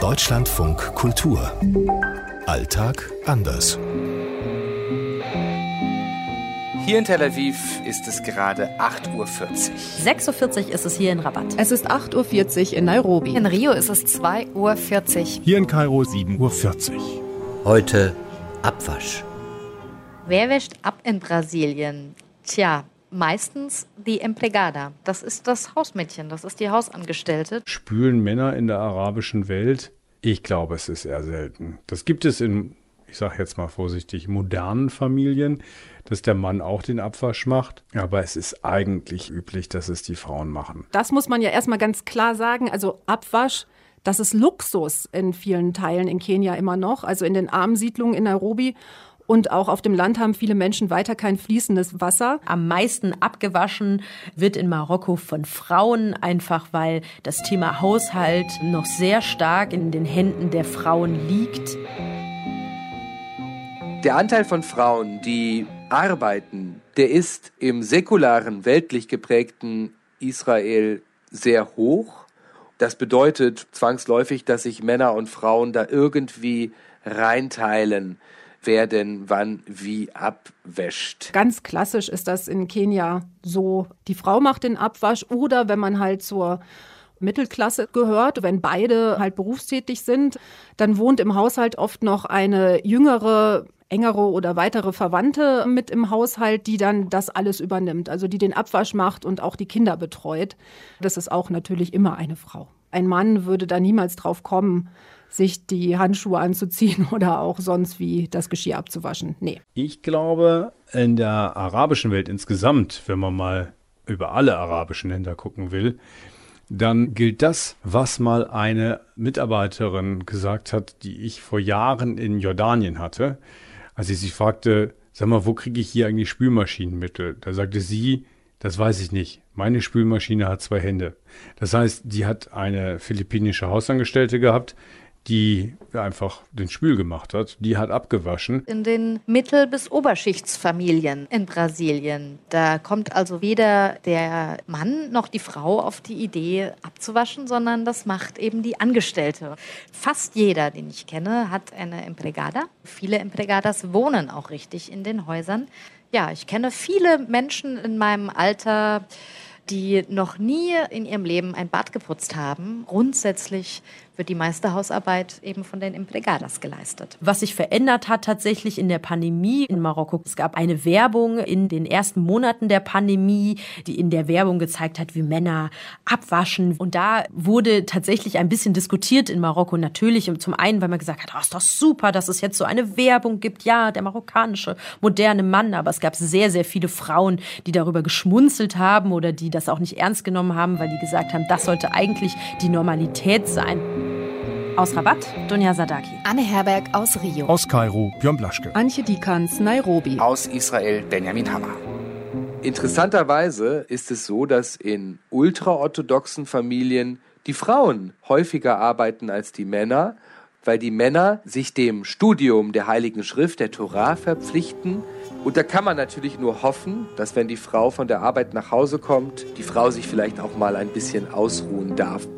Deutschlandfunk Kultur. Alltag anders. Hier in Tel Aviv ist es gerade 8.40 Uhr. 6.40 Uhr ist es hier in Rabat. Es ist 8.40 Uhr in Nairobi. In Rio ist es 2.40 Uhr. Hier in Kairo 7.40 Uhr. Heute Abwasch. Wer wäscht ab in Brasilien? Tja, meistens die Empregada. Das ist das Hausmädchen, das ist die Hausangestellte. Spülen Männer in der arabischen Welt? Ich glaube, es ist eher selten. Das gibt es in, ich sage jetzt mal vorsichtig, modernen Familien, dass der Mann auch den Abwasch macht. Aber es ist eigentlich üblich, dass es die Frauen machen. Das muss man ja erstmal ganz klar sagen. Also Abwasch. Das ist Luxus in vielen Teilen in Kenia immer noch, also in den armen Siedlungen in Nairobi. Und auch auf dem Land haben viele Menschen weiter kein fließendes Wasser. Am meisten abgewaschen wird in Marokko von Frauen, einfach weil das Thema Haushalt noch sehr stark in den Händen der Frauen liegt. Der Anteil von Frauen, die arbeiten, der ist im säkularen, weltlich geprägten Israel sehr hoch. Das bedeutet zwangsläufig, dass sich Männer und Frauen da irgendwie reinteilen wer denn wann wie abwäscht. Ganz klassisch ist das in Kenia so, die Frau macht den Abwasch oder wenn man halt zur Mittelklasse gehört, wenn beide halt berufstätig sind, dann wohnt im Haushalt oft noch eine jüngere engere oder weitere Verwandte mit im Haushalt, die dann das alles übernimmt, also die den Abwasch macht und auch die Kinder betreut. Das ist auch natürlich immer eine Frau. Ein Mann würde da niemals drauf kommen, sich die Handschuhe anzuziehen oder auch sonst wie das Geschirr abzuwaschen. Nee. Ich glaube, in der arabischen Welt insgesamt, wenn man mal über alle arabischen Länder gucken will, dann gilt das, was mal eine Mitarbeiterin gesagt hat, die ich vor Jahren in Jordanien hatte, als ich sie fragte, sag mal, wo kriege ich hier eigentlich Spülmaschinenmittel? Da sagte sie, das weiß ich nicht. Meine Spülmaschine hat zwei Hände. Das heißt, die hat eine philippinische Hausangestellte gehabt, die einfach den Spül gemacht hat, die hat abgewaschen. In den Mittel- bis Oberschichtsfamilien in Brasilien, da kommt also weder der Mann noch die Frau auf die Idee abzuwaschen, sondern das macht eben die Angestellte. Fast jeder, den ich kenne, hat eine Empregada. Viele Empregadas wohnen auch richtig in den Häusern. Ja, ich kenne viele Menschen in meinem Alter, die noch nie in ihrem Leben ein Bad geputzt haben. Grundsätzlich wird die meiste Hausarbeit eben von den Emplegadas geleistet. Was sich verändert hat tatsächlich in der Pandemie in Marokko. Es gab eine Werbung in den ersten Monaten der Pandemie, die in der Werbung gezeigt hat, wie Männer abwaschen. Und da wurde tatsächlich ein bisschen diskutiert in Marokko. Natürlich zum einen, weil man gesagt hat, oh, ist doch super, dass es jetzt so eine Werbung gibt. Ja, der marokkanische moderne Mann. Aber es gab sehr, sehr viele Frauen, die darüber geschmunzelt haben oder die das auch nicht ernst genommen haben, weil die gesagt haben, das sollte eigentlich die Normalität sein. Aus Rabat, Dunja Sadaki. Anne Herberg aus Rio. Aus Kairo, Björn Blaschke. Antje Dikans, Nairobi. Aus Israel, Benjamin Hammer. Interessanterweise ist es so, dass in ultraorthodoxen Familien die Frauen häufiger arbeiten als die Männer, weil die Männer sich dem Studium der Heiligen Schrift, der Torah, verpflichten. Und da kann man natürlich nur hoffen, dass wenn die Frau von der Arbeit nach Hause kommt, die Frau sich vielleicht auch mal ein bisschen ausruhen darf.